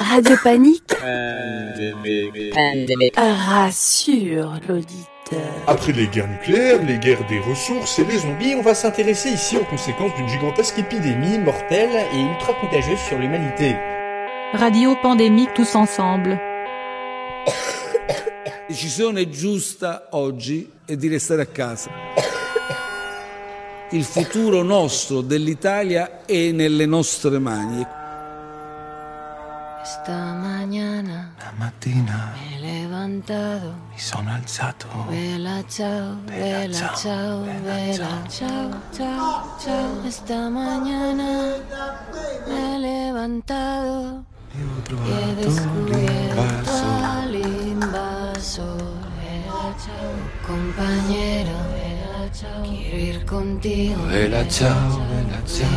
Radio Panique Pandémie. rassure l'auditeur. Après les guerres nucléaires, les guerres des ressources et les zombies, on va s'intéresser ici aux conséquences d'une gigantesque épidémie mortelle et ultra contagieuse sur l'humanité. Radio pandémique tous ensemble. La decisione giusta oggi è di restare a casa. Il futuro nostro dell'Italia è nelle nostre mani. Esta mañana La mattina me he levantado. mi sono alzato. Vela, chao, vela, ciao, chao, vela, chao, chao, chao. Esta mañana me he levantado y he trovato descubierto l'invaso. al invasor. Vela, chao, compañero. Chao, quiero ir contigo. Vela ciao, vela ciao,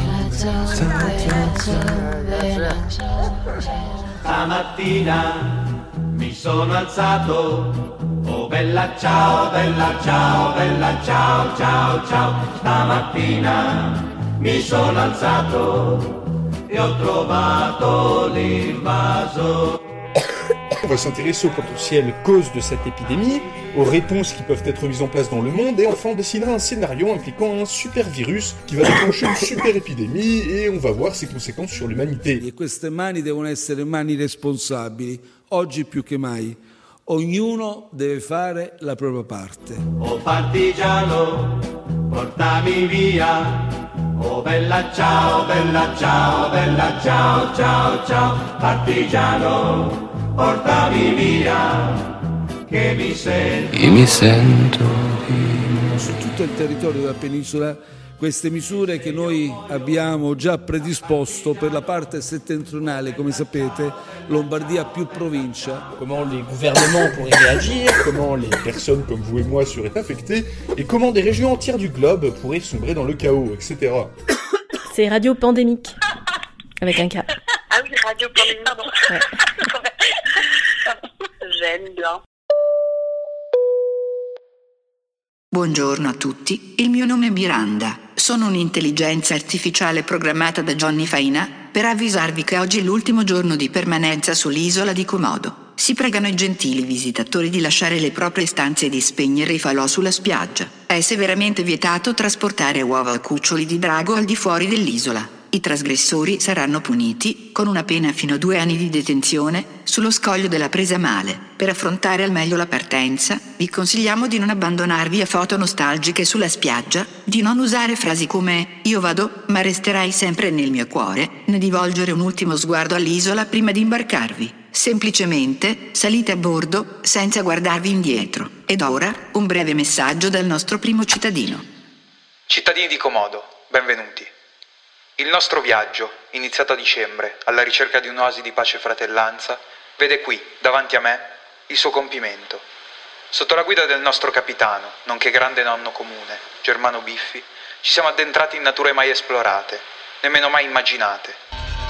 vela, chao, chao. Stamattina mi sono alzato, oh bella ciao, bella ciao, bella ciao, ciao, ciao. Stamattina mi sono alzato e ho trovato l'invaso. On va s'intéresser aux potentielles causes de cette épidémie, aux réponses qui peuvent être mises en place dans le monde, et enfin on dessinera un scénario impliquant un super virus qui va déclencher une super épidémie, et on va voir ses conséquences sur l'humanité. E queste mani devono essere mani responsabili, oggi più che mai. Ognuno deve fare la propria parte. Oh partigiano, portami via. Oh bella ciao, bella ciao, bella ciao, ciao, ciao. Partigiano, portami via. Che mi sento E mi sento di... Su tutto il territorio della penisola queste misure che noi abbiamo già predisposto per la parte settentrionale, come sapete, Lombardia più provincia, Comment les gouvernements pourraient réagir, comment les personnes comme vous et moi seraient affectées, et comment des régions entières du globe pourraient sombrer dans le chaos, etc. C'est Radio Pandémique. Avec un K. Ah oui, Radio Pandémie, pardon. Ouais. Bien. Buongiorno a tutti, il mio nome è Miranda. Sono un'intelligenza artificiale programmata da Johnny Faina per avvisarvi che oggi è l'ultimo giorno di permanenza sull'isola di Komodo. Si pregano i gentili visitatori di lasciare le proprie stanze e di spegnere i falò sulla spiaggia. È severamente vietato trasportare uova o cuccioli di drago al di fuori dell'isola. I trasgressori saranno puniti con una pena fino a due anni di detenzione sullo scoglio della presa male. Per affrontare al meglio la partenza, vi consigliamo di non abbandonarvi a foto nostalgiche sulla spiaggia, di non usare frasi come io vado, ma resterai sempre nel mio cuore, né di volgere un ultimo sguardo all'isola prima di imbarcarvi. Semplicemente salite a bordo senza guardarvi indietro. Ed ora un breve messaggio dal nostro primo cittadino. Cittadini di Comodo, benvenuti. Il nostro viaggio, iniziato a dicembre, alla ricerca di un'oasi di pace e fratellanza, vede qui, davanti a me, il suo compimento. Sotto la guida del nostro capitano, nonché grande nonno comune, Germano Biffi, ci siamo addentrati in nature mai esplorate, nemmeno mai immaginate.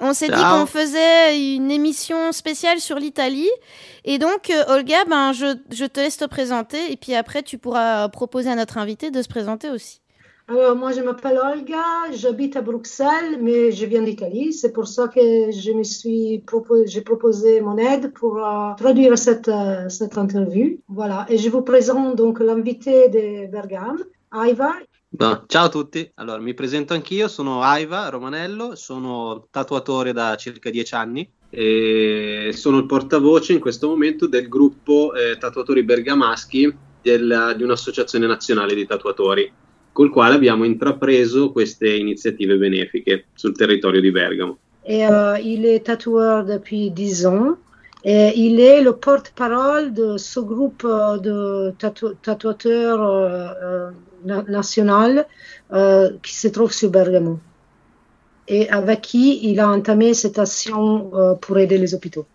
On, s'est dit qu'on faisait une émission spéciale sur l'Italie. Et donc, euh, Olga, ben, je, je te laisse te présenter. Et puis après, tu pourras proposer à notre invité de se présenter aussi. Alors, moi, je m'appelle Olga, j'habite à Bruxelles, mais je viens d'Italie. C'est pour ça que je me suis proposé, j'ai proposé mon aide pour euh, traduire cette, euh, cette interview. Voilà. Et je vous présente donc l'invité de Bergame, Aiva. No, ciao a tutti, allora mi presento anch'io, sono Aiva Romanello, sono tatuatore da circa dieci anni e sono il portavoce in questo momento del gruppo eh, tatuatori bergamaschi del- di un'associazione nazionale di tatuatori, col quale abbiamo intrapreso queste iniziative benefiche sul territorio di Bergamo. Et euh, il est tatoueur depuis 10 ans. Et il est le porte-parole de ce groupe de tatou- tatouateurs euh, na- national euh, qui se trouve sur Bergamo. Et avec qui il a entamé cette action euh, pour aider les hôpitaux.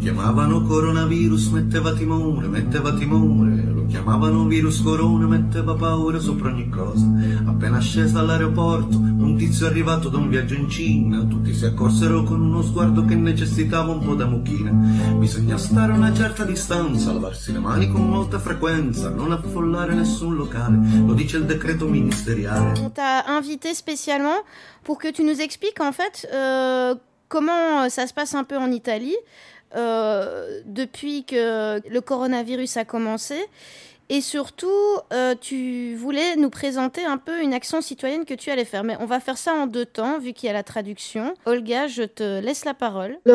Chiamavano coronavirus, metteva timore, metteva timore. Lo chiamavano virus corona, metteva paura sopra ogni cosa. Appena sceso all'aeroporto, un tizio arrivato da un viaggio in Cina. Tutti si accorsero con uno sguardo che necessitava un po' da mucchina. Bisogna stare a una certa distanza, lavarsi le mani con molta frequenza, non affollare nessun locale. Lo dice il decreto ministeriale. On t'a invité spécialement pour que tu nous expliques en fait euh, comment ça se passe un peu en Italie euh, depuis que le coronavirus a commencé. Et surtout, euh, tu voulais nous présenter un peu une action citoyenne que tu allais faire. Mais on va faire ça en deux temps, vu qu'il y a la traduction. Olga, je te laisse la parole. Eh,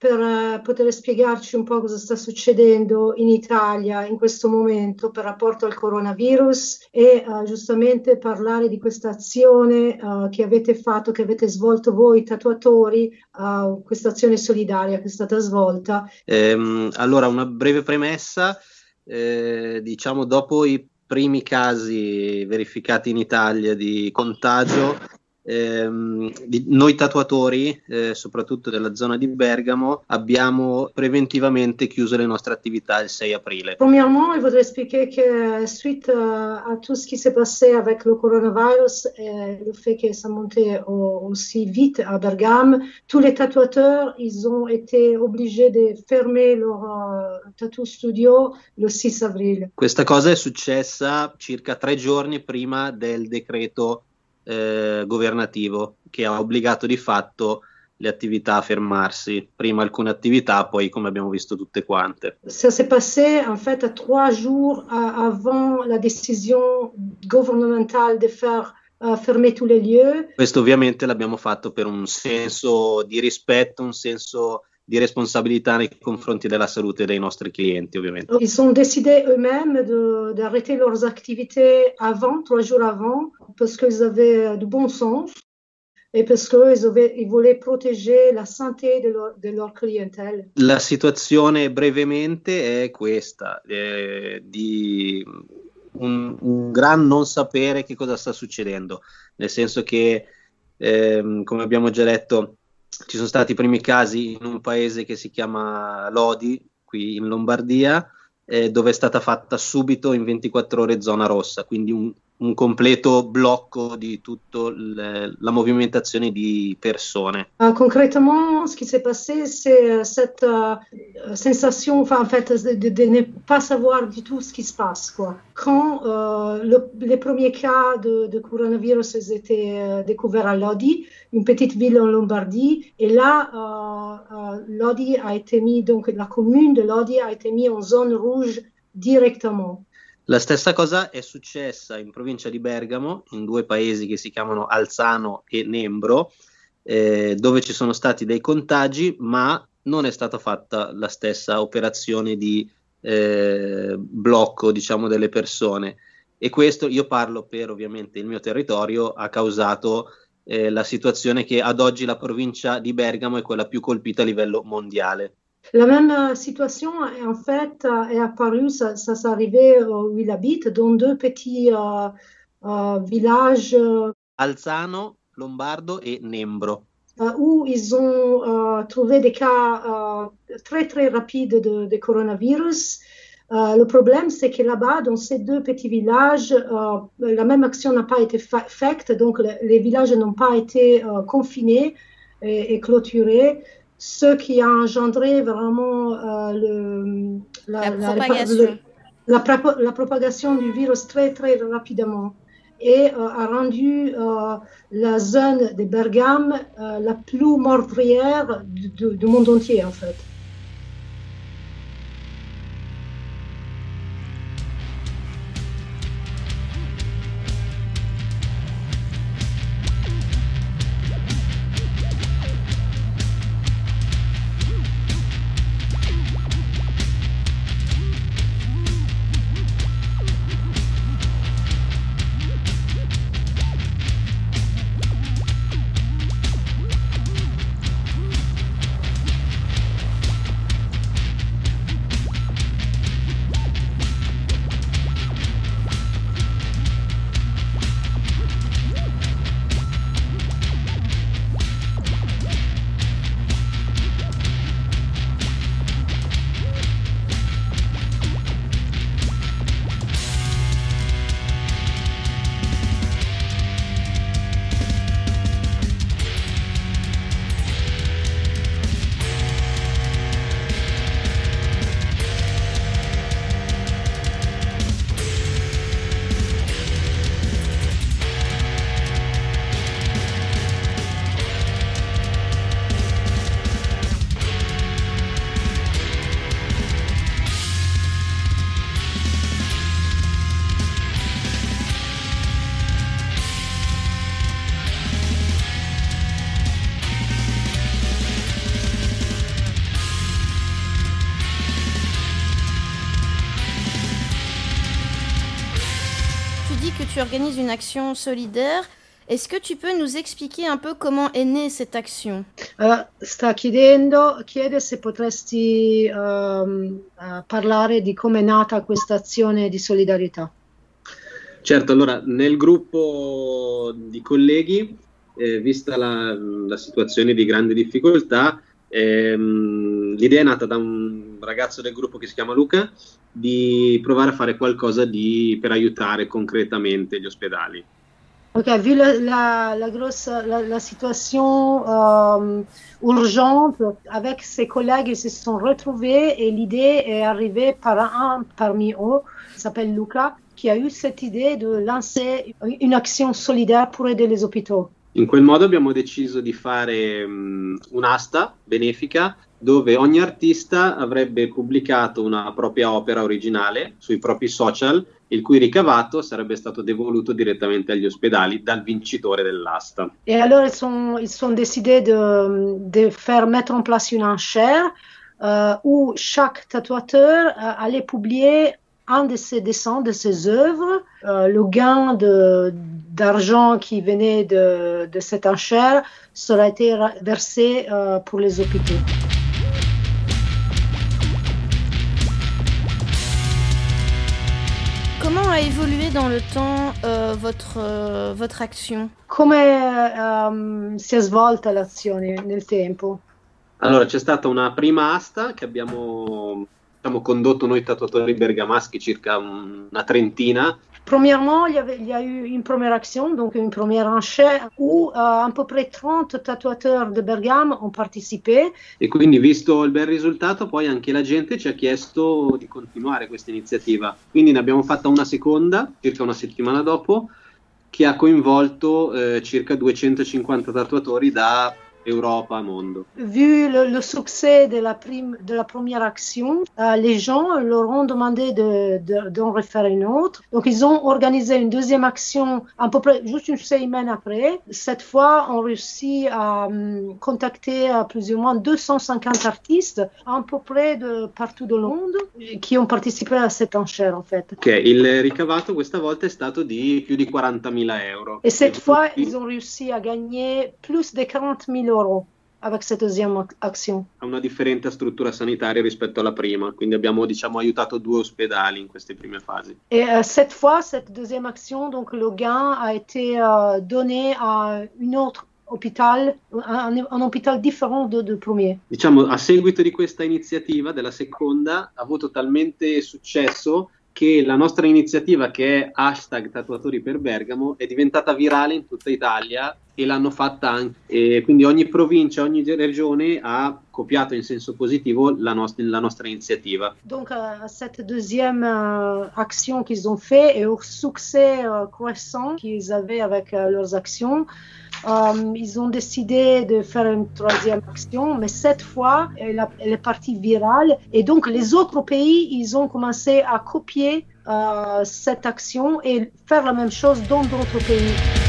per eh, poter spiegarci un po' cosa sta succedendo in Italia in questo momento per rapporto al coronavirus e eh, giustamente parlare di questa azione eh, che avete fatto, che avete svolto voi tatuatori, eh, questa azione solidaria che è stata svolta. Ehm, allora, una breve premessa, eh, diciamo dopo i primi casi verificati in Italia di contagio, di- noi tatuatori, eh, soprattutto della zona di Bergamo, abbiamo preventivamente chiuso le nostre attività il 6 aprile. Premièrement, il voudrait expliquer que suite euh, à tout ce qui s'est passé avec le coronavirus et le fait que ça montait au- aussi vite à Bergame, tous les tatouateurs, ils ont été obligés de fermer leur euh, tattoo studio le 6 avril. Questa cosa è successa circa tre giorni prima del decreto eh, governativo che ha obbligato di fatto le attività a fermarsi, prima alcune attività, poi come abbiamo visto tutte quante. Ça s'est passé en fait trois jours a- avant la décision gouvernementale de faire euh, fermer tous les lieux. Questo ovviamente l'abbiamo fatto per un senso di rispetto, un senso di responsabilità nei confronti della salute dei nostri clienti, ovviamente. Ils ont décidé eux-mêmes de- d'arrêter leurs activités avant, trois jours avant, parce qu'ils avaient du bon sens et parce qu'ils avaient- ils voulaient protéger la santé de leur, de leur clientèle. La situazione brevemente è questa, eh, di un, un gran non sapere che cosa sta succedendo, nel senso che, ehm, come abbiamo già detto, ci sono stati i primi casi in un paese che si chiama Lodi, qui in Lombardia, eh, dove è stata fatta subito in 24 ore zona rossa, quindi un, un completo blocco di tutta la movimentazione di persone. Euh, concrètement, ce qui s'est passé, c'est euh, cette euh, sensation, en fait, de, ne pas savoir du tout ce qui se passe. Quand euh, le- les premiers cas de, coronavirus étaient découverts à Lodi, une petite ville en Lombardie, et là, Lodi a été mis, donc la commune de Lodi a été mise en zone rouge directement. La stessa cosa è successa in provincia di Bergamo, in due paesi che si chiamano Alzano e Nembro, eh, dove ci sono stati dei contagi, ma non è stata fatta la stessa operazione di eh, blocco, diciamo, delle persone. E questo, io parlo per ovviamente il mio territorio, ha causato eh, la situazione che ad oggi la provincia di Bergamo è quella più colpita a livello mondiale. La même euh, situation, est, en fait, euh, est apparue, ça, ça s'est arrivé euh, où il habite, dans deux petits euh, euh, villages Alzano, Lombardo e Nembro. où ils ont euh, trouvé des cas très très rapides de, de coronavirus. Le problème, c'est que là-bas, dans ces deux petits villages, la même action n'a pas été fa- faite, donc le- les villages n'ont pas été confinés et, et clôturés, ce qui a engendré vraiment euh, le- La propagation. la propa- la propagation du virus très très rapidement et euh, a rendu euh, la zone de Bergame euh, la plus meurtrière du, du- du monde entier en fait. Tu organises une action solidaire. Est-ce que tu peux nous expliquer un peu comment est née cette action Eh, sta chiedendo, chiede se potresti ehm, eh, parlare di come è nata questa azione di solidarietà. Certo, allora nel gruppo di colleghi, eh, vista la, la situazione di grande difficoltà, ehm, l'idea è nata da un ragazzo del gruppo che si chiama Luca di provare a fare qualcosa di- per aiutare concretamente gli ospedali. Ok, vu la, la, la grosse la, la situation euh, urgente, avec ses collègues, ils se sont retrouvés et l'idée est arrivée par un parmi eux, s'appelle Luca, qui a eu cette idée de lancer une action solidaire pour aider les hôpitaux. In quel modo abbiamo deciso di fare mm, un'asta benefica dove ogni artista avrebbe pubblicato una propria opera originale sui propri social, il cui ricavato sarebbe stato devoluto direttamente agli ospedali dal vincitore dell'asta. Et alors, ils sont, ils sont décidés de, de faire mettre en place une enchère euh, où chaque tatouateur euh, allait publier un de ses dessins, de ses œuvres. Euh, le gain de- d'argent qui venait de, de cette enchère sera été versé euh, pour les hôpitaux. Comment a évolué dans le temps euh, votre, euh, votre action? Come ehm, si è svolta l'azione nel tempo? Allora, c'è stata una prima asta che abbiamo diciamo, condotto noi tatuatori bergamaschi, circa un- una trentina, Premièrement, il y, avait, il y a eu une première action, donc une première enchère, où euh, à peu près 30 tatouateurs de Bergame ont participé. e quindi visto il bel risultato poi anche la gente ci ha chiesto di continuare questa iniziativa. Quindi ne abbiamo fatta una seconda, circa una settimana dopo, che ha coinvolto eh, circa 250 tatuatori da Europa a mondo. Vu le, le succès de la, prime, de la première action, euh, les gens leur ont demandé de- de- d'en refaire une autre. Donc, ils ont organisé une deuxième action à peu près juste une semaine après. Cette fois, on réussit à hum, contacter euh, plus ou moins 250 artistes, à peu près de partout dans le monde, qui ont participé à cette enchère, en fait. Ok, il ricavato questa volta è stato di più di 40.000 euro. Et cette fois, ils ont réussi à gagner plus de 40 000 euros avec cette deuxième ac- action. ha una differente struttura sanitaria rispetto alla prima, quindi abbiamo diciamo aiutato due ospedali in queste prime fasi. Et euh, cette fois, cette deuxième action, donc le gain a été euh, donné à une autre hôpital, un, un hôpital différent de, de premier. Diciamo, a seguito di questa iniziativa, della seconda, ha avuto talmente successo che la nostra iniziativa, che è hashtag tatuatori per Bergamo, è diventata virale in tutta Italia e l'hanno fatta anche. E quindi ogni provincia, ogni regione ha copiato in senso positivo la, nostra, la nostra iniziativa. Donc, euh, cette deuxième euh, action qu'ils ont fait et au succès euh, croissant qu'ils avaient avec euh, leurs actions, euh, ils ont décidé de faire une troisième action, mais cette fois, elle, est partie virale. Et donc, les autres pays, ils ont commencé à copier euh, cette action et faire la même chose dans d'autres pays.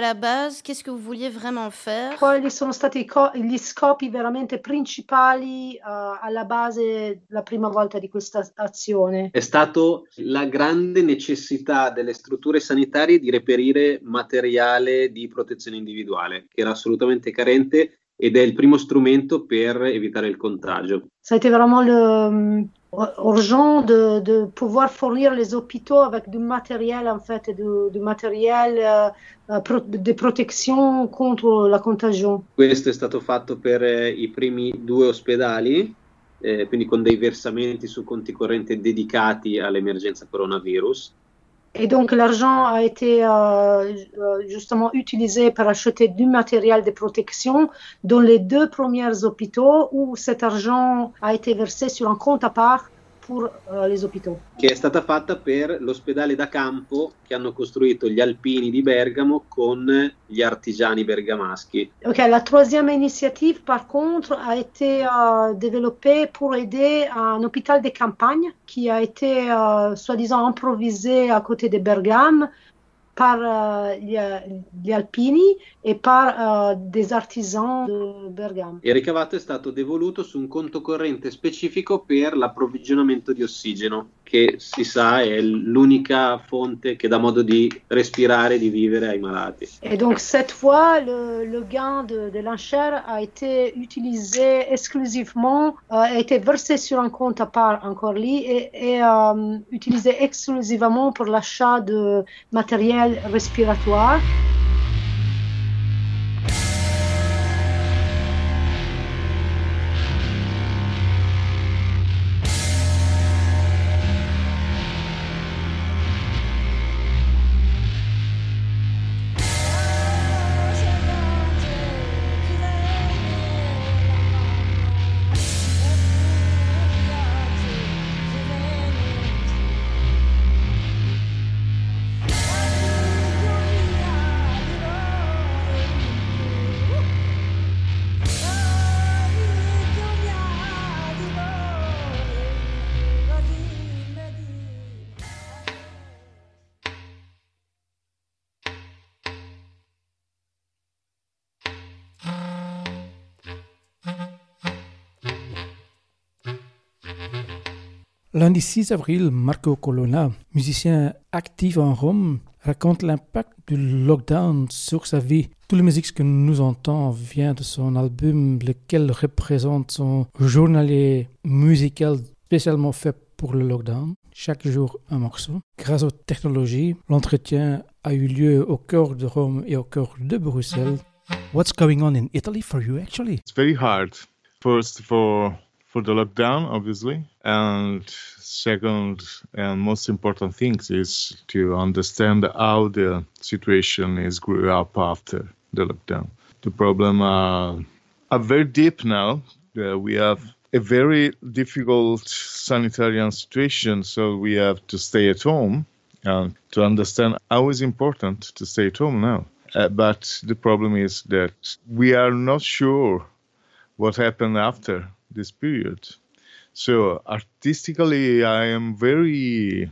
À la base Qu'est-ce que vous vouliez vraiment faire Quali sono stati gli scopi veramente principali eh, alla base la prima volta di questa azione? È stato la grande necessità delle strutture sanitarie di reperire materiale di protezione individuale, che era assolutamente carente ed è il primo strumento per evitare il contagio. Ça a été vraiment le, hum, urgent de, de pouvoir fournir les hôpitaux avec du matériel, en fait, du, du matériel euh, pro- de protection contre la contagion. Questo è stato fatto per eh, i primi due ospedali, eh, quindi con dei versamenti su conti correnti dedicati all'emergenza coronavirus. Et donc l'argent a été euh, euh, justement utilisé pour acheter du matériel de protection dans les deux premiers hôpitaux où cet argent a été versé sur un compte à part pour euh, les hôpitaux. che è stata fatta per l'ospedale da campo che hanno costruito gli alpini di Bergamo con gli artigiani bergamaschi. Ok, la troisième initiative, par contre, a été euh, développée pour aider un hôpital de campagne qui a été, euh, soi-disant, improvisé à côté de Bergame par euh, gli, alpini e par euh, des artisans de Bergame. Il ricavato è stato devoluto su un conto corrente specifico per l'approvvigionamento di ossigeno, che si sa è l'unica fonte che dà modo di respirare di vivere ai malati. Et donc cette fois, le, le gain de, de l'enchère a été utilisé exclusivement, euh, a été versé sur un compte à part encore lui et, et, euh, utilisé exclusivement pour l'achat de matériel respiratoire. Lundi 6 avril, Marco Colonna, musicien actif en Rome, raconte l'impact du lockdown sur sa vie. Toute la musique que nous entendons vient de son album, lequel représente son journalier musical spécialement fait pour le lockdown. Chaque jour un morceau. Grâce aux technologies, l'entretien a eu lieu au cœur de Rome et au cœur de Bruxelles. What's going on in Italy for you actually? It's very hard. First, for for the lockdown, obviously, and second and most important thing is to understand how the situation is grew up after the lockdown. The problem uh, are very deep now. Uh, we have a very difficult sanitary situation, so we have to stay at home and to understand how is important to stay at home now. Uh, but the problem is that we are not sure what happened after this period. So artistically, I am very,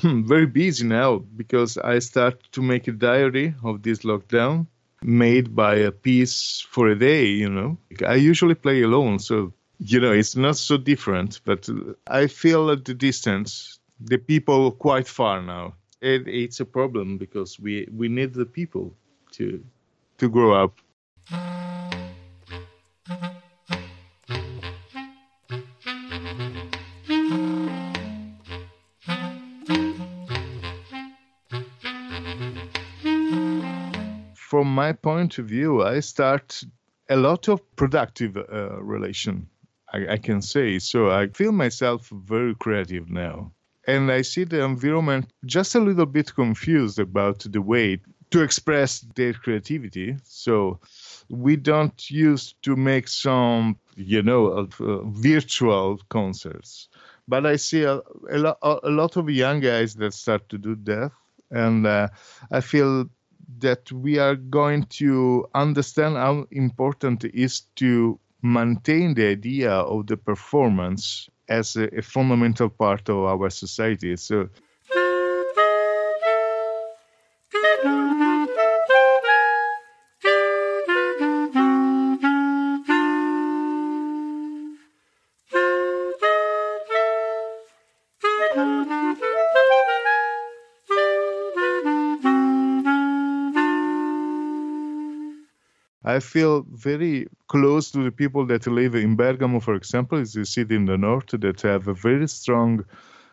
hmm, very busy now because I start to make a diary of this lockdown, made by a piece for a day, you know. I usually play alone, so you know, it's not so different, but I feel at the distance the people quite far now. It, it's a problem because we we need the people to to grow up. My point of view, I start a lot of productive uh, relation. I, I can say so. I feel myself very creative now and I see the environment just a little bit confused about the way to express their creativity. So we don't use to make some, you know, uh, virtual concerts. But I see a, a, lo- a, lot of young guys that start to do that. And uh, I feel that we are going to understand how important it is to maintain the idea of the performance as a, a fundamental part of our society. So I feel very close to the people that live in Bergamo, for example, is a city in the north that have a very strong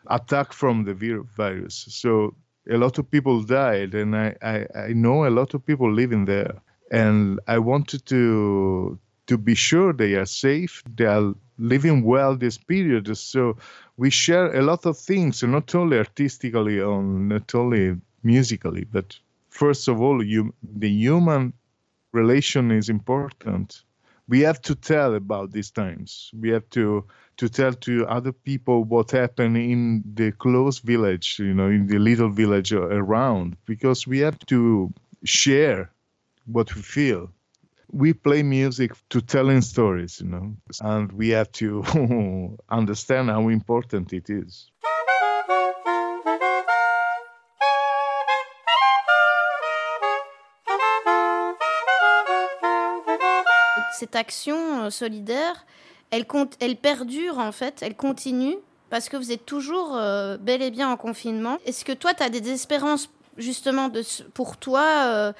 attack from the virus. So a lot of people died, and I, I, I know a lot of people living there. And I wanted to to be sure they are safe, they are living well this period. So we share a lot of things, not only artistically, not only musically, but first of all, you, the human relation is important. We have to tell about these times. We have to to tell to other people what happened in the close village you know in the little village around because we have to share what we feel. We play music to telling stories you know and we have to understand how important it is cette action euh, solidaire, elle, elle perdure en fait, elle continue parce que vous êtes toujours euh, bel et bien en confinement. Est-ce que toi, tu as des espérances justement pour toi euh,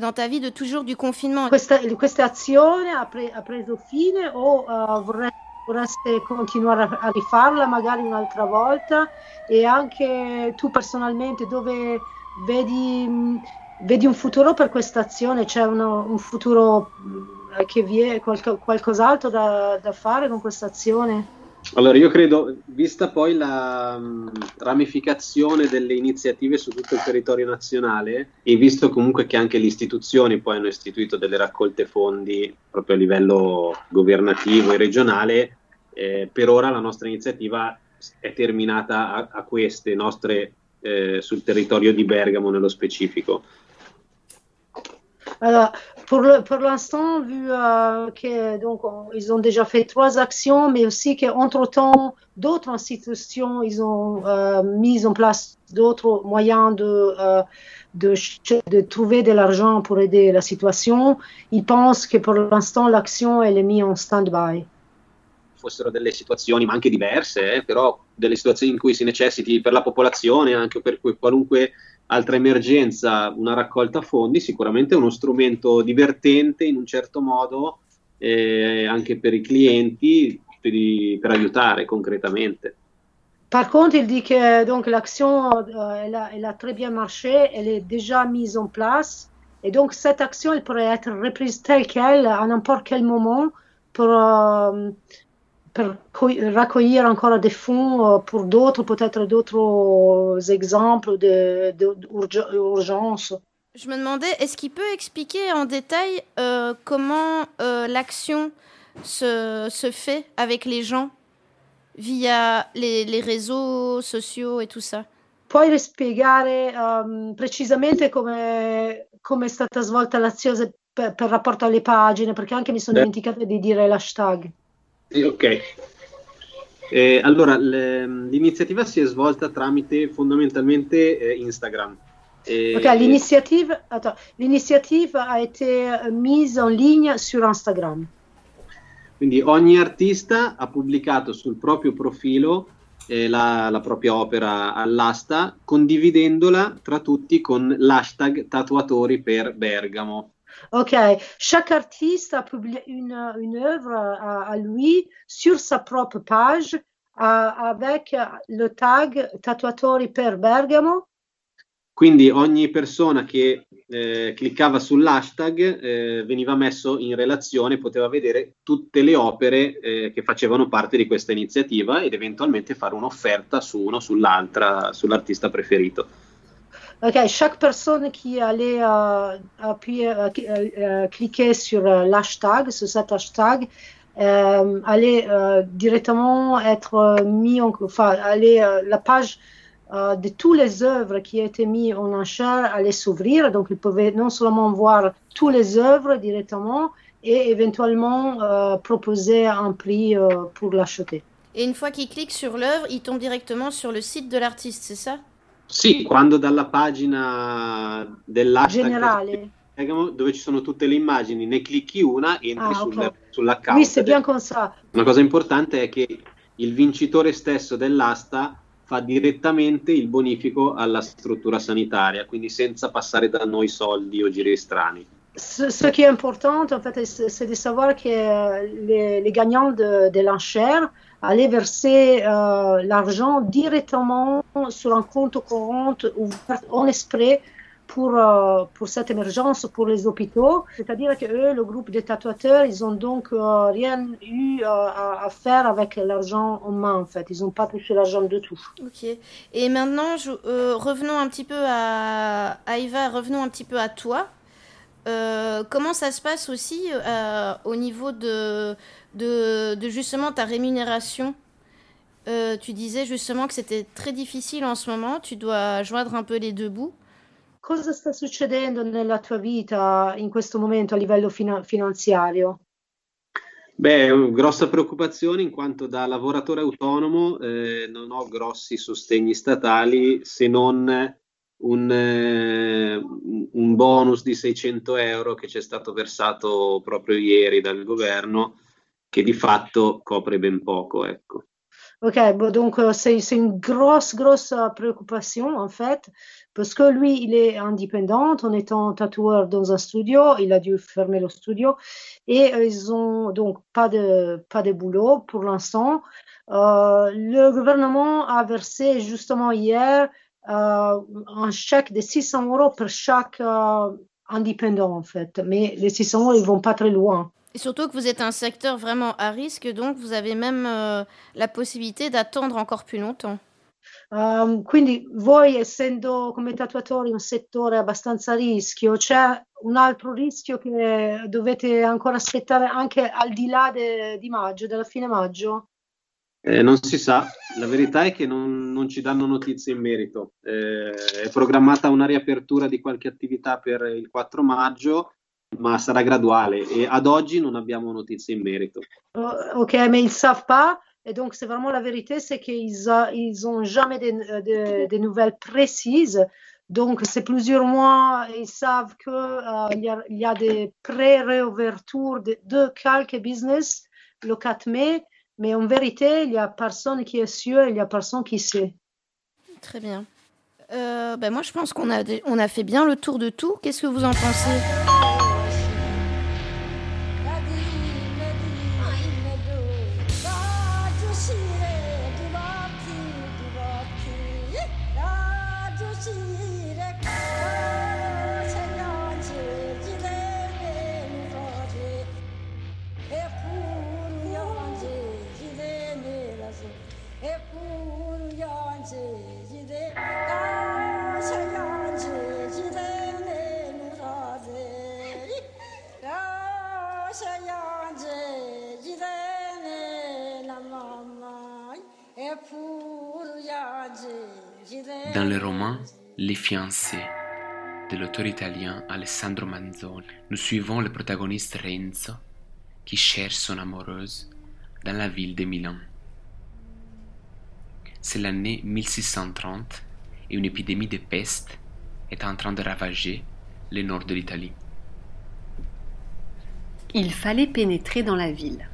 dans ta vie de toujours du confinement? Questa, questa azione ha, pre, ha preso fine o uh, vorreste, vorreste continuare a, rifarla magari un'altra volta? E anche tu personalmente dove vedi, vedi un futuro per questa azione? C'è uno, un futuro che vi è qualco, qualcos'altro da, da, fare con questa azione? Allora, io credo, vista poi la um, ramificazione delle iniziative su tutto il territorio nazionale e visto comunque che anche le istituzioni poi hanno istituito delle raccolte fondi proprio a livello governativo e regionale, eh, per ora la nostra iniziativa è terminata a, a queste nostre eh, sul territorio di Bergamo nello specifico. Alors, pour, le, pour l'instant, vu euh, que donc on, ils ont déjà fait trois actions, mais aussi qu'entre temps, d'autres institutions ils ont euh, mis en place d'autres moyens de, euh, de, de, trouver de l'argent pour aider la situation. Ils pensent que pour l'instant l'action elle est mise en stand-by. fossero delle situazioni, ma anche diverse, eh, però delle situazioni in cui si necessiti per la popolazione, anche per qualunque altra emergenza, una raccolta fondi, sicuramente è uno strumento divertente in un certo modo eh, anche per i clienti per, per, aiutare concretamente. Par contre, il dit que donc l'action euh, elle, a, elle a très bien marché, elle est déjà mise en place et donc cette action elle pourrait être reprise telle qu'elle à n'importe quel moment pour euh, per raccogliere ancora des fonds euh, pour d'autres, peut-être d'autres exemples d'urgence. Je me demandais, est-ce qu'il peut expliquer en détail euh, comment euh, l'action se, se, fait avec les gens via les, les, réseaux sociaux et tout ça? Puoi spiegare um, precisamente come, come è stata svolta l'azione per, per rapporto alle pagine, perché anche mi sono dimenticata di dire l'hashtag. Ok. Eh, allora, l'iniziativa si è svolta tramite fondamentalmente eh, Instagram. Et- Ok, l'initiative, attends, l'initiative a été mise en ligne sur Instagram. Quindi ogni artista ha pubblicato sul proprio profilo eh, la, la propria opera all'asta, condividendola tra tutti con l'hashtag tatuatori per Bergamo. Ok, chaque artiste a publié une, une œuvre à, à lui sur sa propre page à- avec le tag Tatuatori per Bergamo. Quindi ogni persona che eh, cliccava sull'hashtag eh, veniva messo in relazione, poteva vedere tutte le opere eh, che facevano parte di questa iniziativa ed eventualmente fare un'offerta su uno, sull'altra, sull'artista preferito. Ok, chaque personne qui allait euh, appuyer, euh, euh, euh, cliquer sur l'hashtag, sur cet hashtag, allait directement être mis en, enfin, allait, la page de toutes les œuvres qui étaient mises en enchère allait s'ouvrir, donc il pouvait non seulement voir toutes les œuvres directement et éventuellement proposer un prix pour l'acheter. Et une fois qu'il clique sur l'œuvre, il tombe directement sur le site de l'artiste, c'est ça? Sì, quando dalla pagina dell'hashtag Generale. Dove ci sono tutte le immagini, ne clicchi una, entri Ah, sul- ok. sull'account. Ça. Una cosa importante è che il vincitore stesso dell'asta fa direttamente il bonifico alla struttura sanitaria, quindi senza passare da noi soldi o giri strani. Ce, ce qui est important, en fait, c'est c'est de savoir que euh, les, les gagnants de, de l'enchère allaient verser euh, l'argent directement sur un compte courant ouvert en esprit pour, euh, pour cette émergence pour les hôpitaux. C'est-à-dire que eux, le groupe des tatouateurs, ils ont donc euh, rien eu à, faire avec l'argent en main, en fait. Ils n'ont pas touché l'argent du tout. Ok. Et maintenant, revenons un petit peu à, à Eva, revenons un petit peu à toi. Comment ça se passe aussi au niveau de, de, de justement ta rémunération Euh, Tu disais justement que c'était très difficile en ce moment, tu dois joindre un peu les deux bouts. Cosa sta succedendo nella tua vita in questo momento a livello fina- finanziario? Beh, grossa preoccupazione in quanto da lavoratore autonomo eh, non ho grossi sostegni statali se non un, eh, un bonus di 600 euro che ci è stato versato proprio ieri dal governo, che di fatto copre ben poco. Ok, donc euh, c'est une grosse, grosse euh, préoccupation en fait, parce que lui, il est indépendant en étant tatoueur dans un studio, il a dû fermer le studio et euh, ils ont donc pas de, pas de boulot pour l'instant. Le gouvernement a versé justement hier un chèque de 600 euros pour chaque indépendant en fait, mais les 600 euros, ils vont pas très loin. Et surtout que vous êtes un secteur vraiment à risque, donc vous avez même euh, la possibilité d'attendre encore plus longtemps. Um, quindi voi essendo come tatuatori un settore abbastanza a rischio, c'è un altro rischio che dovete ancora aspettare anche al di là de- di maggio, della fine maggio? Eh, non si sa, la verità è che non, non ci danno notizie in merito. Eh, è programmata una riapertura di qualche attività per il 4 maggio, ma sarà graduale e ad oggi non abbiamo notizie in merito. Euh, ok, mais ils savent pas. Et donc, c'est vraiment la vérité, c'est qu'ils a- ils ont jamais des de, de nouvelles précises. Donc, c'est plusieurs mois, ils savent qu'il y, a, il y a des pré-réouvertures de, de quelques business le 4 mai, mais en vérité, il n'y a personne qui est sûr, il n'y a personne qui sait. Très bien. Euh, ben moi, je pense qu'on a, dé- on a fait bien le tour de tout. Qu'est-ce que vous en pensez? Dans le roman Les fiancés de l'auteur italien Alessandro Manzoni, nous suivons le protagoniste Renzo qui cherche son amoureuse dans la ville de Milan. C'est l'année 1630 et une épidémie de peste est en train de ravager le nord de l'Italie. Il fallait pénétrer dans la ville.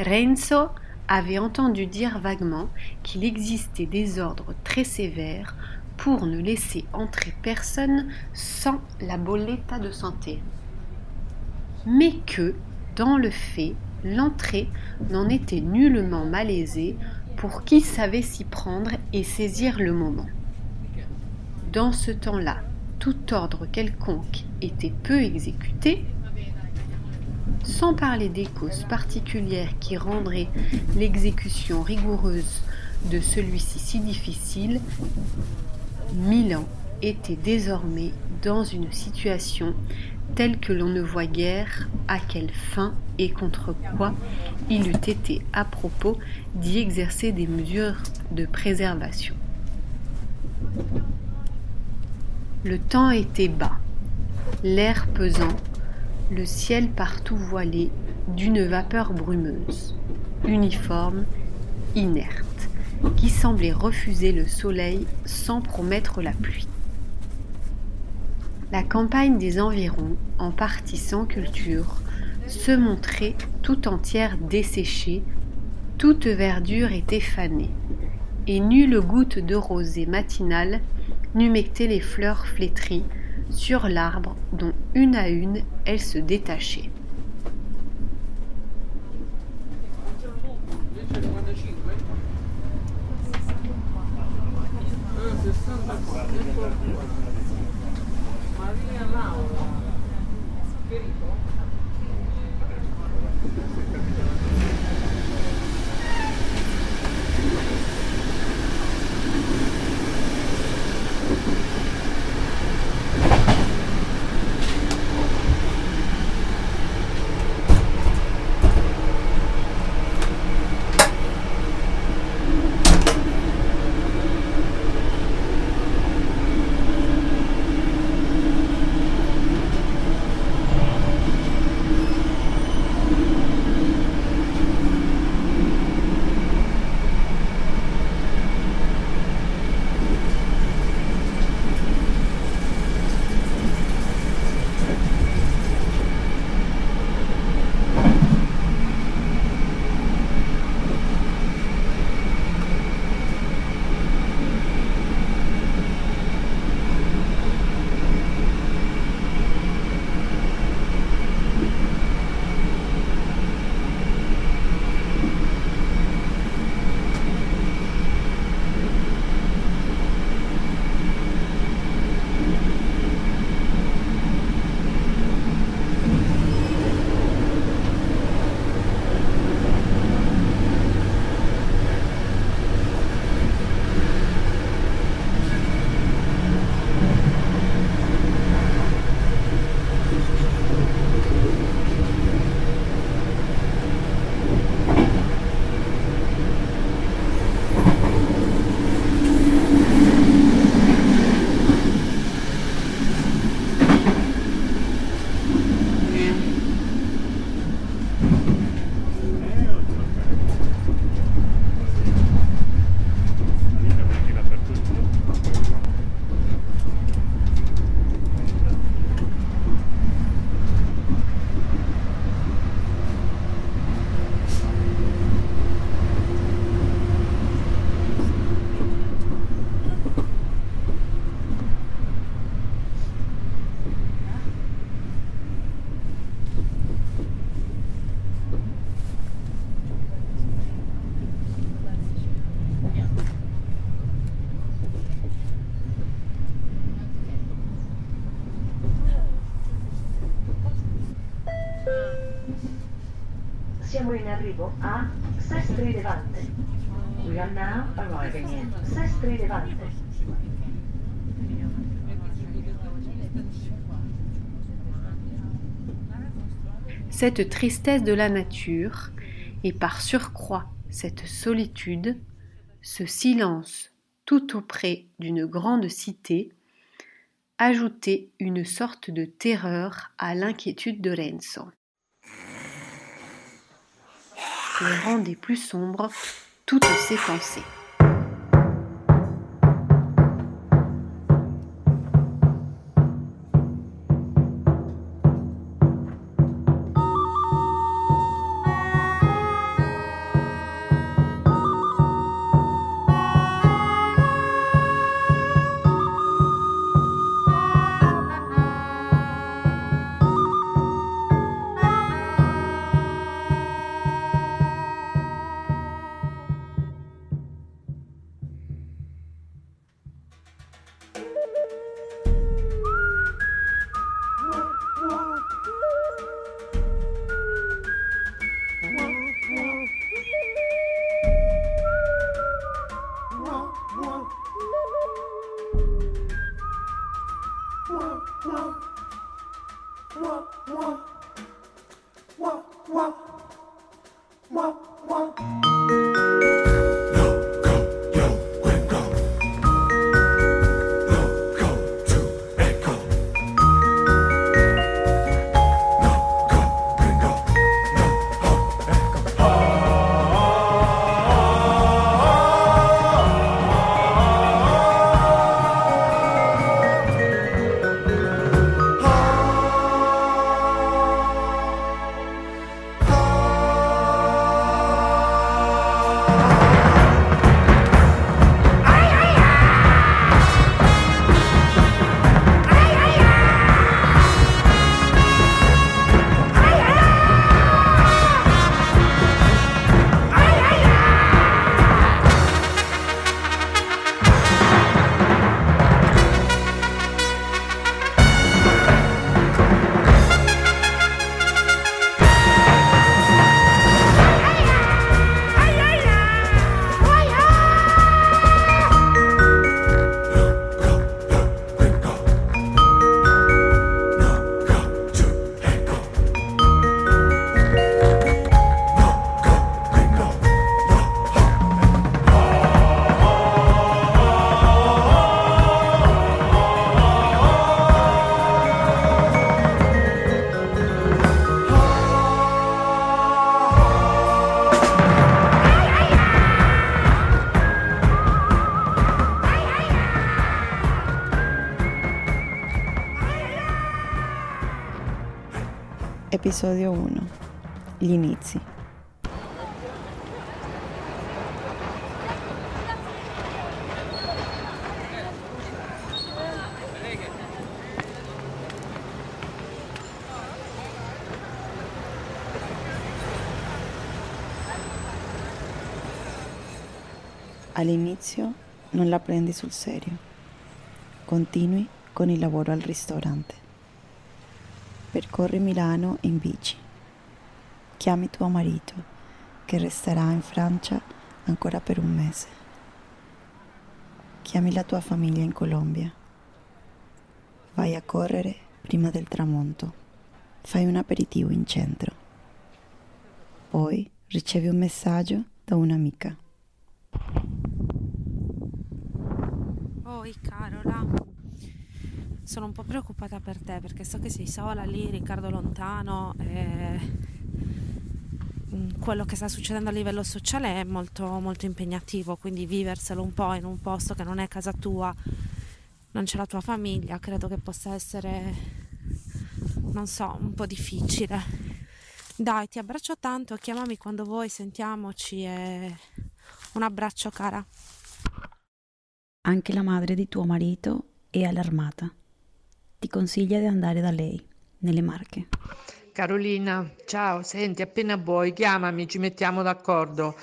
Renzo avait entendu dire vaguement qu'il existait des ordres très sévères pour ne laisser entrer personne sans la boletta de santé. Mais que, dans le fait, l'entrée n'en était nullement malaisée pour qui savait s'y prendre et saisir le moment. Dans ce temps-là, tout ordre quelconque était peu exécuté, sans parler des causes particulières qui rendraient l'exécution rigoureuse de celui-ci si difficile, Milan était désormais dans une situation telle que l'on ne voit guère à quelle fin et contre quoi il eût été à propos d'y exercer des mesures de préservation. Le temps était bas, l'air pesant, le ciel partout voilé d'une vapeur brumeuse, uniforme, inerte, qui semblait refuser le soleil sans promettre la pluie. La campagne des environs, en partie sans culture, se montrait tout entière desséchée, toute verdure était fanée, et nulle goutte de rosée matinale n'humectait les fleurs flétries sur l'arbre dont une à une elles se détachaient. Cette tristesse de la nature, et par surcroît cette solitude, ce silence tout auprès d'une grande cité, ajoutaient une sorte de terreur à l'inquiétude de Renzo. Les rendait plus sombres toutes ses pensées. Episodio 1. Gli inizi. All'inizio non la prendi sul serio. Continui con il lavoro al ristorante. Percorri Milano in bici. Chiami tuo marito, che resterà in Francia ancora per un mese. Chiami la tua famiglia in Colombia. Vai a correre prima del tramonto. Fai un aperitivo in centro. Poi ricevi un messaggio da un'amica. Oi Carola, sono un po' preoccupata per te perché so che sei sola lì, Riccardo lontano e mm, quello che sta succedendo a livello sociale è molto, molto impegnativo, quindi viverselo un po' in un posto che non è casa tua, non c'è la tua famiglia, credo che possa essere, non so, un po' difficile. Dai, ti abbraccio tanto, chiamami quando vuoi, sentiamoci e un abbraccio cara. Anche la madre di tuo marito è allarmata. Ti consiglia di andare da lei, nelle Marche. Carolina, ciao, senti, appena vuoi, chiamami, ci mettiamo d'accordo.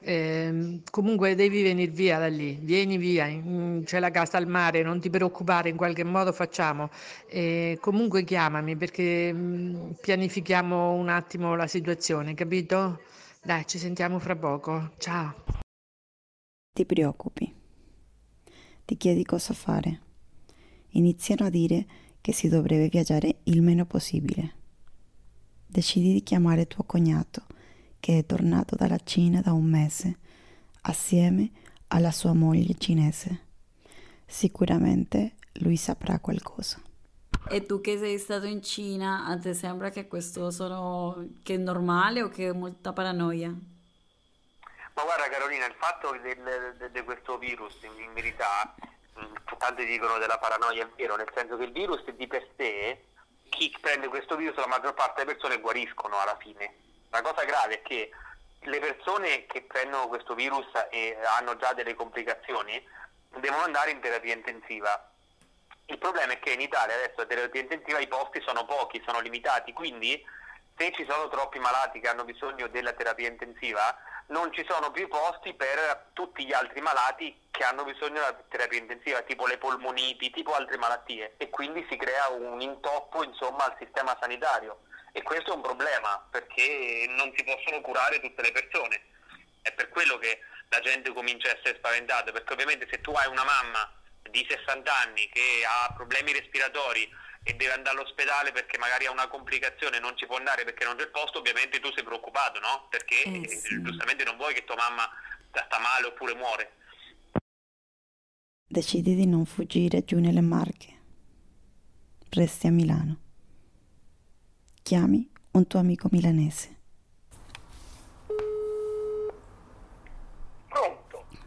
Ehm, comunque devi venire via da lì, vieni via, mm, c'è la casa al mare, non ti preoccupare, in qualche modo facciamo. E comunque chiamami perché mm, pianifichiamo un attimo la situazione, capito? Dai, ci sentiamo fra poco. Ciao. Ti preoccupi. Ti chiedi cosa fare. Iniziano a dire che si dovrebbe viaggiare il meno possibile. Decidi di chiamare tuo cognato, che è tornato dalla Cina da un mese, assieme alla sua moglie cinese. Sicuramente lui saprà qualcosa. E tu che sei stato in Cina, a te sembra che questo sono che è normale o che è molta paranoia? Ma guarda Carolina, il fatto di questo virus in verità, tanti dicono della paranoia è vero, nel senso che il virus di per sé, chi prende questo virus, la maggior parte delle persone guariscono alla fine. La cosa grave è che le persone che prendono questo virus e hanno già delle complicazioni devono andare in terapia intensiva. Il problema è che in Italia adesso a terapia intensiva i posti sono pochi, sono limitati, quindi se ci sono troppi malati che hanno bisogno della terapia intensiva, non ci sono più posti per tutti gli altri malati che hanno bisogno della terapia intensiva, tipo le polmoniti, tipo altre malattie, e quindi si crea un intoppo insomma, al sistema sanitario. E questo è un problema perché non si possono curare tutte le persone. È per quello che la gente comincia a essere spaventata, perché ovviamente se tu hai una mamma di 60 anni che ha problemi respiratori e deve andare all'ospedale perché magari ha una complicazione, non ci può andare perché non c'è il posto, ovviamente tu sei preoccupato, no? Perché Eh, sì. giustamente non vuoi che tua mamma sta male oppure muore. Decidi di non fuggire giù nelle Marche. Resti a Milano. Chiami un tuo amico milanese.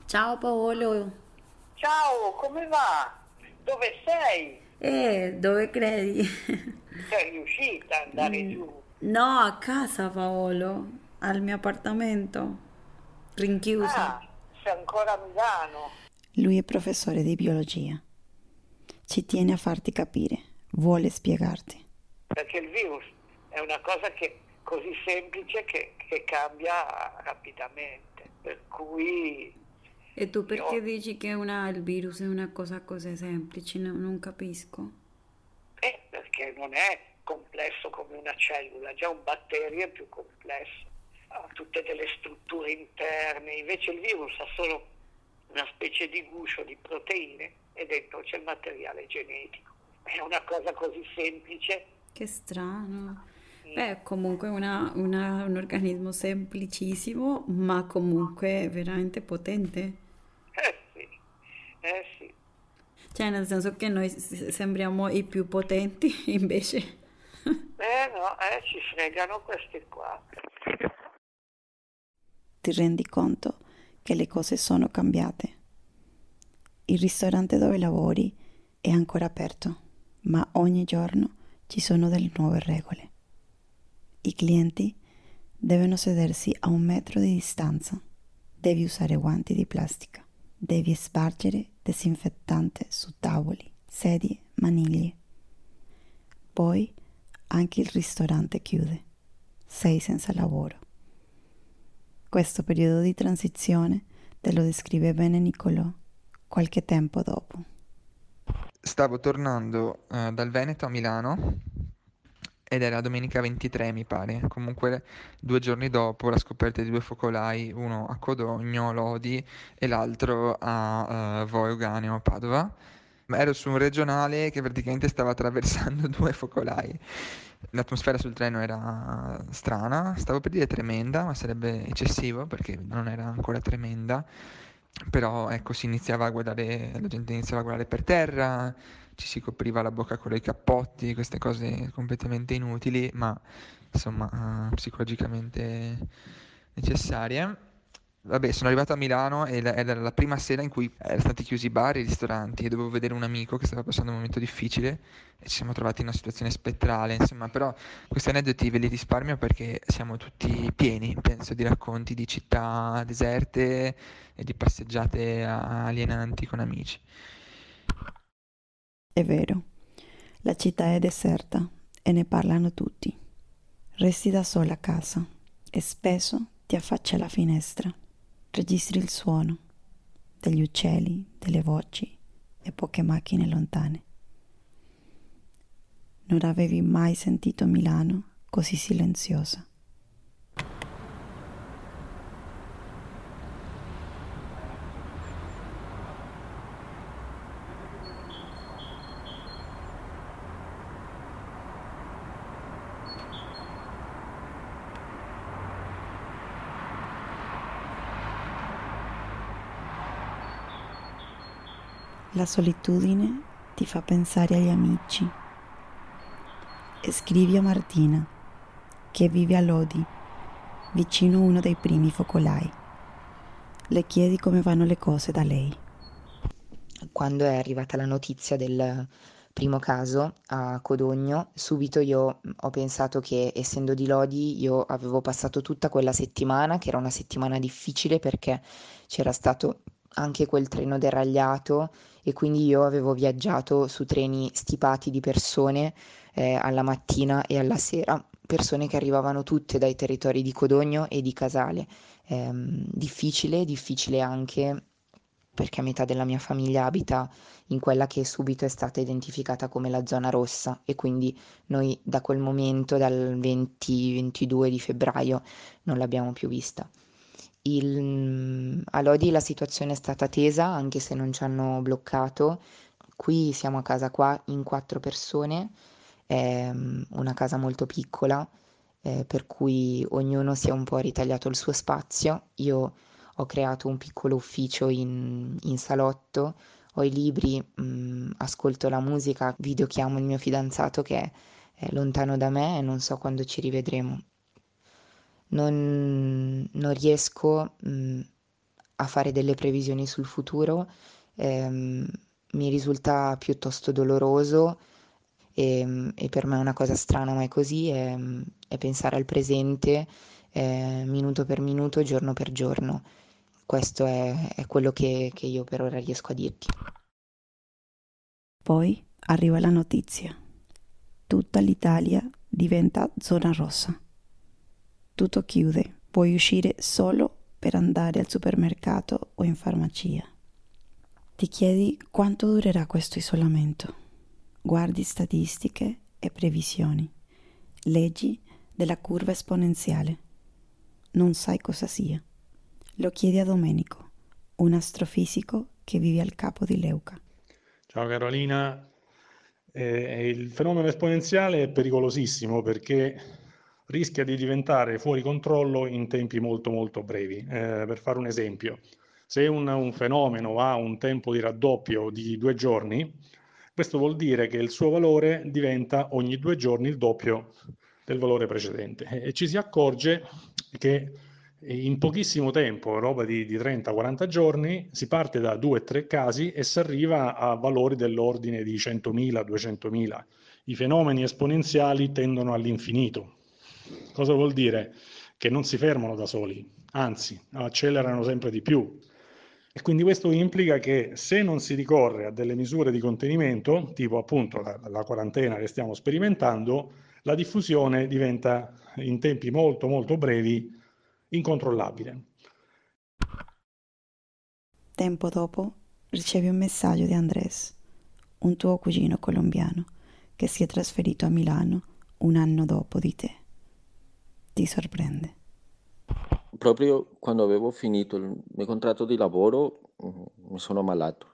Ciao Paolo. Ciao, come va? Dove sei? Eh, dove credi? Sei riuscita ad andare Mm. giù? No, a casa Paolo, al mio appartamento, rinchiusa. Ah, sei ancora a Milano? Lui è professore di biologia. Ci tiene a farti capire, vuole spiegarti. Perché il virus è una cosa che così semplice che, che cambia rapidamente. Per cui E tu perché dici che una- il virus è una cosa così semplice? No- non capisco. Eh, perché non è complesso come una cellula, già un batterio è più complesso, ha tutte delle strutture interne, invece il virus ha solo una specie di guscio di proteine e dentro c'è il materiale genetico. È una cosa così semplice. Che strano. Beh, comunque una- una- un organismo semplicissimo, ma comunque veramente potente. Eh sì. Cioè, nel senso che noi sembriamo i più potenti, invece. Eh no, eh, ci fregano questi qua. Ti rendi conto che le cose sono cambiate. Il ristorante dove lavori è ancora aperto, ma ogni giorno ci sono delle nuove regole. I clienti devono sedersi a un metro di distanza. Devi usare guanti di plastica. Devi spargere disinfettante su tavoli, sedie, maniglie. Poi anche il ristorante chiude. Sei senza lavoro. Questo periodo di transizione te lo descrive bene Niccolò qualche tempo dopo. Stavo tornando eh, dal Veneto a Milano ed era domenica 23 mi pare, comunque due giorni dopo la scoperta di due focolai, uno a Codogno, Lodi e l'altro a uh, Voeganeo, Padova. Ero su un regionale che praticamente stava attraversando due focolai. L'atmosfera sul treno era strana, stavo per dire tremenda, ma sarebbe eccessivo perché non era ancora tremenda. Però ecco, si iniziava a guardare, la gente iniziava a guardare per terra, ci si copriva la bocca con i cappotti, queste cose completamente inutili, ma insomma uh, psicologicamente necessarie. Vabbè, sono arrivato a Milano e era la prima sera in cui erano stati chiusi i bar e i ristoranti e dovevo vedere un amico che stava passando un momento difficile e ci siamo trovati in una situazione spettrale, insomma, però questi aneddoti ve li risparmio perché siamo tutti pieni, penso, di racconti di città deserte e di passeggiate alienanti con amici. È vero, la città è deserta e ne parlano tutti. Resti da sola a casa e spesso ti affacci alla finestra, registri il suono degli uccelli, delle voci e poche macchine lontane. Non avevi mai sentito Milano così silenziosa. La solitudine ti fa pensare agli amici. E scrivi a Martina, che vive a Lodi, vicino a uno dei primi focolai. Le chiedi come vanno le cose da lei. Quando è arrivata la notizia del primo caso a Codogno, subito io ho pensato che essendo di Lodi io avevo passato tutta quella settimana, che era una settimana difficile perché c'era stato anche quel treno deragliato e quindi io avevo viaggiato su treni stipati di persone eh, alla mattina e alla sera, persone che arrivavano tutte dai territori di Codogno e di Casale. Eh, difficile, difficile anche perché metà della mia famiglia abita in quella che subito è stata identificata come la zona rossa e quindi noi da quel momento, dal 20-22 di febbraio, non l'abbiamo più vista. Il, a Lodi la situazione è stata tesa anche se non ci hanno bloccato. Qui siamo a casa qua in quattro persone, è mm, una casa molto piccola eh, per cui ognuno si è un po' ritagliato il suo spazio. Io ho creato un piccolo ufficio in, in salotto, ho i libri, mh, mm, ascolto la musica, videochiamo il mio fidanzato che è lontano da me e non so quando ci rivedremo non, non riesco mh, mm, a fare delle previsioni sul futuro, ehm, mi risulta piuttosto doloroso e, e, per me è una cosa strana, ma è così, è, è pensare al presente eh, minuto per minuto, giorno per giorno. Questo è, è quello che, che io per ora riesco a dirti. Poi arriva la notizia. Tutta l'Italia diventa zona rossa tutto chiude, puoi uscire solo per andare al supermercato o in farmacia. Ti chiedi quanto durerà questo isolamento. Guardi statistiche e previsioni. Leggi della curva esponenziale. Non sai cosa sia. Lo chiedi a Domenico, un astrofisico che vive al capo di Leuca. Ciao Carolina, eh, il fenomeno esponenziale è pericolosissimo perché rischia di diventare fuori controllo in tempi molto molto brevi. Eh, per fare un esempio, se un, un, fenomeno ha un tempo di raddoppio di due giorni, questo vuol dire che il suo valore diventa ogni due giorni il doppio del valore precedente e ci si accorge che in pochissimo tempo, roba di, di 30-40 giorni, si parte da due o tre casi e si arriva a valori dell'ordine di 100.000, 200.000. I fenomeni esponenziali tendono all'infinito, Cosa vuol dire? Che non si fermano da soli, anzi accelerano sempre di più. E quindi questo implica che se non si ricorre a delle misure di contenimento, tipo appunto la, la quarantena che stiamo sperimentando, la diffusione diventa in tempi molto molto brevi incontrollabile. Tempo dopo ricevi un messaggio di Andrés, un tuo cugino colombiano che si è trasferito a Milano un anno dopo di te. Ti sorprende. Proprio quando avevo finito il mio contratto di lavoro mm, mi sono ammalato.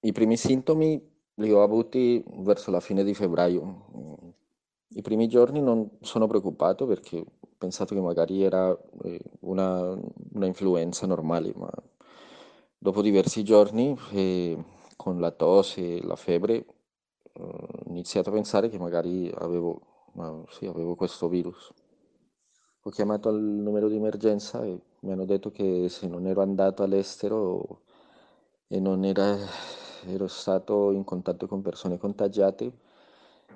I primi sintomi li ho avuti verso la fine di febbraio. I primi giorni non sono preoccupato perché ho pensato che magari era eh, una, una influenza normale, ma dopo diversi giorni eh, con la tosse e la febbre ho iniziato a pensare che magari avevo, sì, avevo questo virus. Ho chiamato al numero di emergenza e mi hanno detto che se non ero andato all'estero e non era, ero stato in contatto con persone contagiate,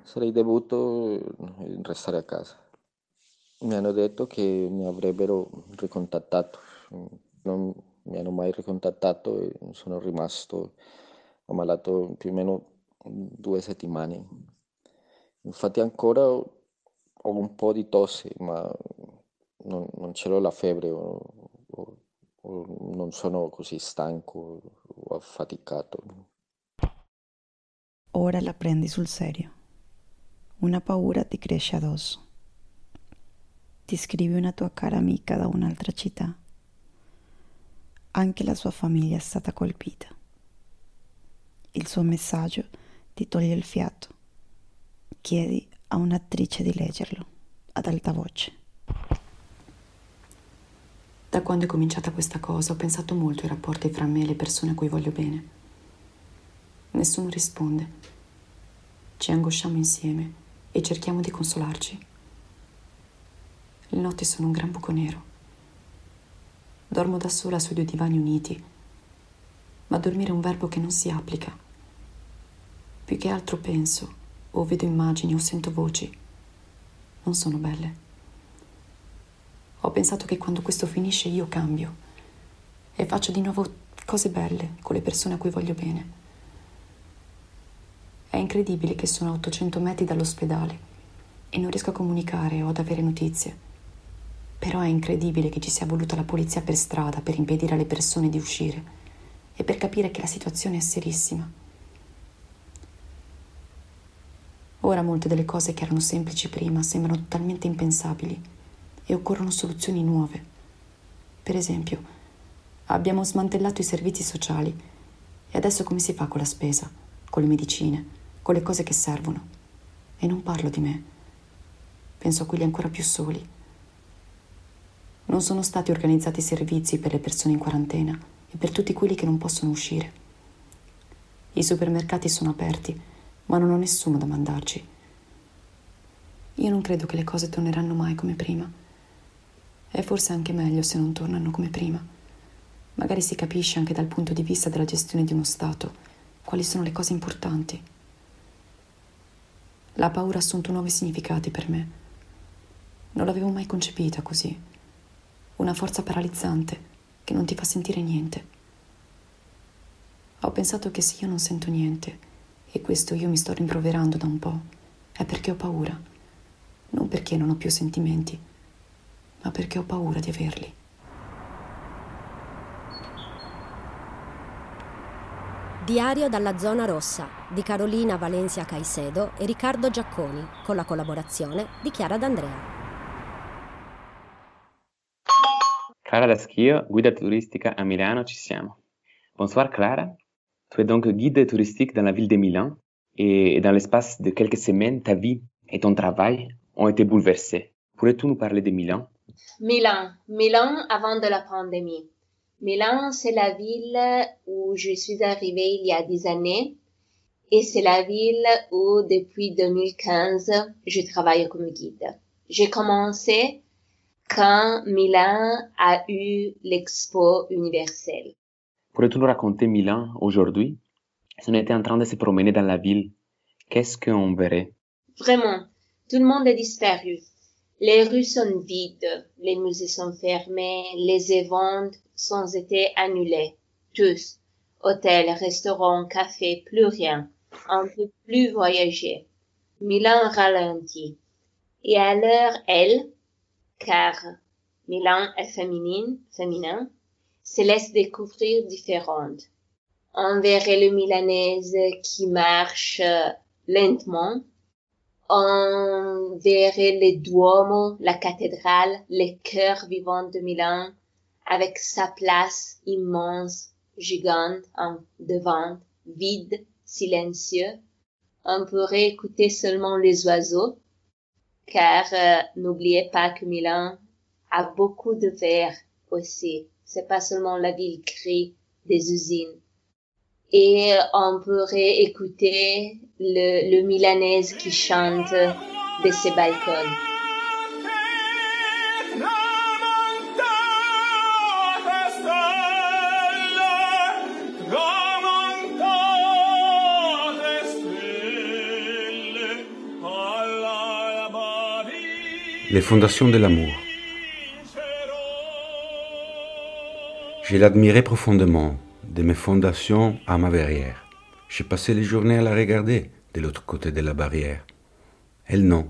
sarei dovuto restare a casa. Mi hanno detto che mi avrebbero ricontattato. Non mi hanno mai ricontattato e sono rimasto ammalato più o meno due settimane. Infatti ancora ho un po' di tosse, ma non, non ce l'ho la febbre o, o, o non sono così stanco o affaticato. Ora la prendi sul serio. Una paura ti cresce addosso. Ti scrivi una tua cara amica da un'altra città. Anche la sua famiglia è stata colpita. Il suo messaggio ti toglie il fiato. Chiedi a un'attrice di leggerlo ad alta voce. Da quando è cominciata questa cosa ho pensato molto ai rapporti fra me e le persone a cui voglio bene. Nessuno risponde. Ci angosciamo insieme e cerchiamo di consolarci. Le notti sono un gran buco nero. Dormo da sola sui due divani uniti, ma dormire è un verbo che non si applica. Più che altro penso, o vedo immagini o sento voci. Non sono belle. Ho pensato che quando questo finisce io cambio e faccio di nuovo cose belle con le persone a cui voglio bene. È incredibile che sono a 800 metri dall'ospedale e non riesco a comunicare o ad avere notizie. Però è incredibile che ci sia voluta la polizia per strada per impedire alle persone di uscire e per capire che la situazione è serissima. Ora molte delle cose che erano semplici prima sembrano totalmente impensabili e occorrono soluzioni nuove. Per esempio, abbiamo smantellato i servizi sociali e adesso come si fa con la spesa, con le medicine, con le cose che servono? E non parlo di me, penso a quelli ancora più soli. Non sono stati organizzati servizi per le persone in quarantena e per tutti quelli che non possono uscire. I supermercati sono aperti, ma non ho nessuno da mandarci. Io non credo che le cose torneranno mai come prima. È forse anche meglio se non tornano come prima. Magari si capisce anche dal punto di vista della gestione di uno Stato quali sono le cose importanti. La paura ha assunto nuovi significati per me. Non l'avevo mai concepita così. Una forza paralizzante che non ti fa sentire niente. Ho pensato che se io non sento niente, e questo io mi sto rimproverando da un po', è perché ho paura, non perché non ho più sentimenti ma perché ho paura di averli. Diario dalla zona rossa di Carolina Valencia Caicedo e Riccardo Giacconi, con la collaborazione di Chiara D'Andrea. Clara Daschio, guida turistica a Milano, ci siamo. Bonsoir Clara, tu es donc guide touristique dans la ville de Milan et dans l'espace de quelques semaines, ta vie et ton travail ont été bouleversés. Pourrais-tu nous parler de Milan Milan, Milan avant de la pandémie. Milan, c'est la ville où je suis arrivée il y a dix années et c'est la ville où depuis 2015 je travaille comme guide. J'ai commencé quand Milan a eu l'expo universelle. Pourrais-tu nous raconter Milan aujourd'hui? Si on était en train de se promener dans la ville, qu'est-ce qu'on verrait? Vraiment, tout le monde est disparu. Les rues sont vides, les musées sont fermés, les événements sont été annulés. Tous. Hôtels, restaurants, cafés, plus rien. On ne peut plus voyager. Milan ralentit. Et alors elle, car Milan est féminine, féminin, se laisse découvrir différentes. On verrait le Milanaise qui marche lentement. On verrait le Duomo, la cathédrale, le cœur vivant de Milan, avec sa place immense, gigante, en devant, vide, silencieux. On pourrait écouter seulement les oiseaux, car euh, n'oubliez pas que Milan a beaucoup de verre aussi. C'est pas seulement la ville grise des usines. Et on pourrait écouter le, le Milanaise qui chante de ses balcons. Les fondations de l'amour. Je l'admirais profondément, de mes fondations à ma verrière. J'ai passé les journées à la regarder de l'autre côté de la barrière. Elle non,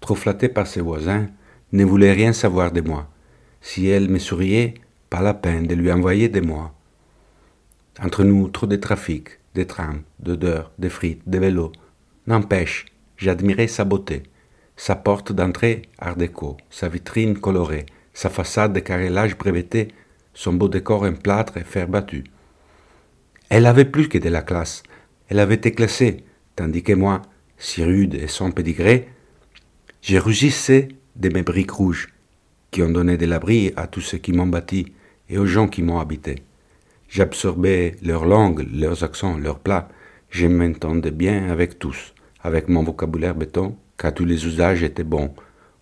trop flattée par ses voisins, ne voulait rien savoir de moi. Si elle me souriait, pas la peine de lui envoyer des mois. Entre nous, trop de trafic, de trams, d'odeurs, de frites, de vélos. N'empêche, j'admirais sa beauté, sa porte d'entrée art déco, sa vitrine colorée, sa façade de carrelage breveté, son beau décor en plâtre et fer battu. Elle avait plus que de la classe, elle avait été classée, tandis que moi, si rude et sans pédigré, je rugissais de mes briques rouges, qui ont donné de l'abri à tous ceux qui m'ont bâti et aux gens qui m'ont habité. J'absorbais leur langue, leurs accents, leurs plats, je m'entendais bien avec tous, avec mon vocabulaire béton, car tous les usages étaient bons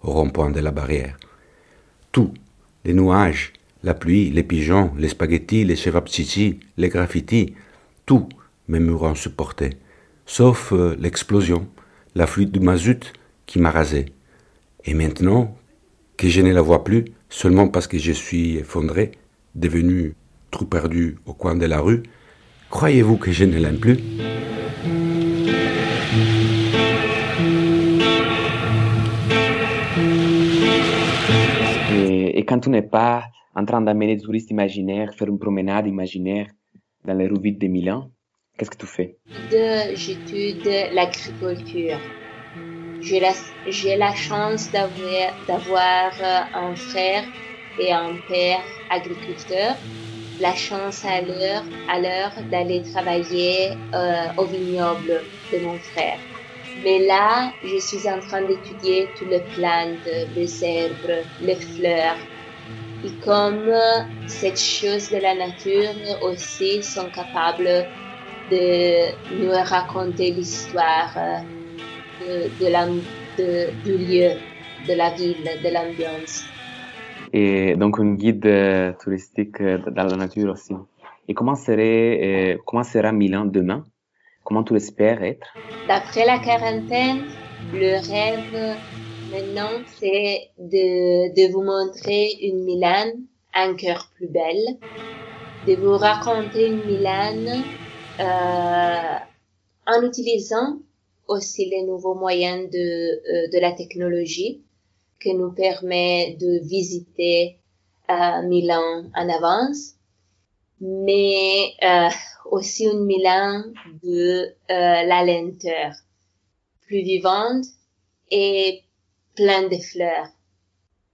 au rond-point de la barrière. Tout, les nuages, la pluie, les pigeons, les spaghettis, les chevapchichi, les graffitis, tout mes murs supporté, sauf euh, l'explosion, la fuite du mazout qui m'a rasé. Et maintenant que je ne la vois plus, seulement parce que je suis effondré, devenu trop perdu au coin de la rue, croyez-vous que je ne l'aime plus? Et, quand tu n'es pas en train d'amener des touristes imaginaires, faire une promenade imaginaire dans les rues vides de Milan, qu'est-ce que tu fais? J'étudie l'agriculture. J'ai la, chance d'avoir, d'avoir un frère et un père agriculteur la chance à l'heure, à l'heure d'aller travailler euh, au vignoble de mon frère. Mais là, je suis en train d'étudier toutes les plantes, les herbes, les fleurs. Et comme cette chose de la nature aussi sont capables de nous raconter l'histoire de, de, de, du lieu, de la ville, de l'ambiance. Et donc un guide touristique dans la nature aussi. Et comment, serait, euh, comment sera Milan demain? Comment tu espères être? D'après la quarantaine, le rêve maintenant, c'est de, de vous montrer une Milan encore plus belle, de vous raconter une Milan euh, en utilisant aussi les nouveaux moyens de, euh, de la technologie qui nous permet de visiter euh, Milan en avance, mais euh, aussi une Milan de euh, la lenteur, plus vivante et plein de fleurs.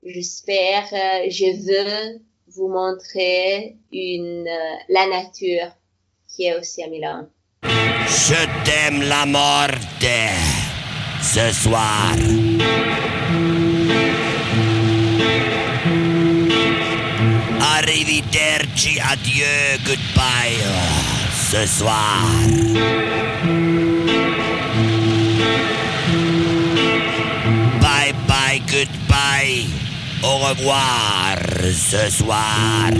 J'espère, euh, je veux vous montrer une, euh, la nature qui est aussi à Milan. Je t'aime la morte ce soir. Arrivederci, adieu, goodbye ce soir. Au revoir ce soir.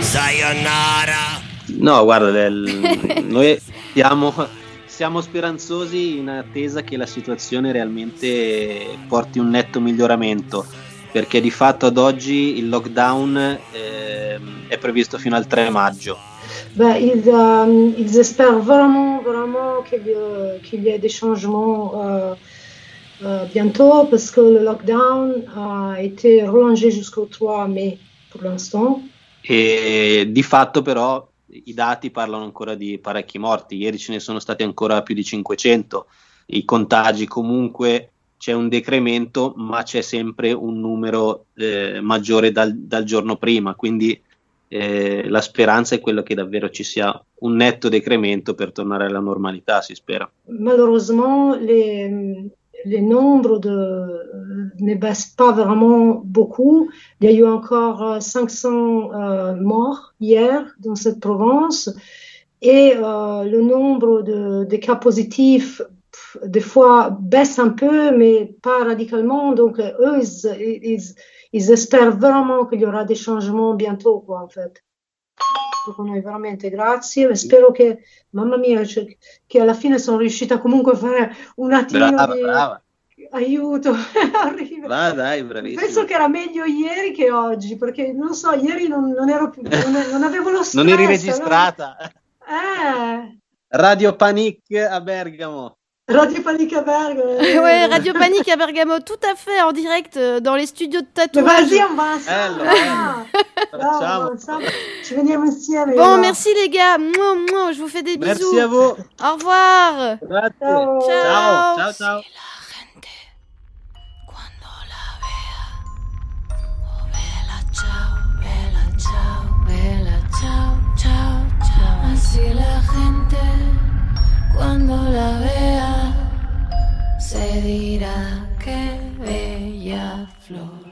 Sayonara. No, guarda, del- noi siamo, siamo speranzosi in attesa che la situazione realmente porti un netto miglioramento, perché di fatto ad oggi il lockdown eh, è previsto fino al 3 maggio. Ben, ils, euh, ils espèrent vraiment, vraiment qu'il a- qu'il y ait des changements euh, euh, bientôt parce que le lockdown a été rallongé jusqu'au 3 mai pour l'instant. E di fatto però i dati parlano ancora di parecchi morti, ieri ce ne sono stati ancora più di 500, i contagi comunque c'è un decremento ma c'è sempre un numero eh, maggiore dal, dal giorno prima, quindi eh, la speranza è quello che davvero ci sia un netto decremento per tornare alla normalità, si spera. Malheureusement, les, les nombres de, ne baissent pas vraiment beaucoup. Il y a eu encore euh, 500 euh, morts hier dans cette province et euh, le nombre de, de cas positifs des fois baisse un peu, mais pas radicalement. Donc euh, eux, ils, ils, ils espèrent vraiment qu'il y aura des changements bientôt, quoi, en fait. Dico noi veramente grazie e spero che, mamma mia, cioè, che alla fine sono riuscita comunque a fare un attimo Brava, di brava, aiuto. Brava dai, bravissima. Penso che era meglio ieri che oggi, perché non so, ieri non, non ero più, non, non avevo lo stress. Non eri allora- registrata. Eh, Radio Panic a Bergamo. Radio Panique à Bergamo. ouais, Radio Panique à Bergamo, tout à fait en direct euh, dans les studios de Mais tatouage. vas-y, on va. Bon, merci les gars. Mouah, mouah, je vous fais des bisous. Merci à vous. Au revoir. Ciao. Ciao, ciao, ciao. Ciao, vela, ciao, Cuando la vea, se dirá que bella flor.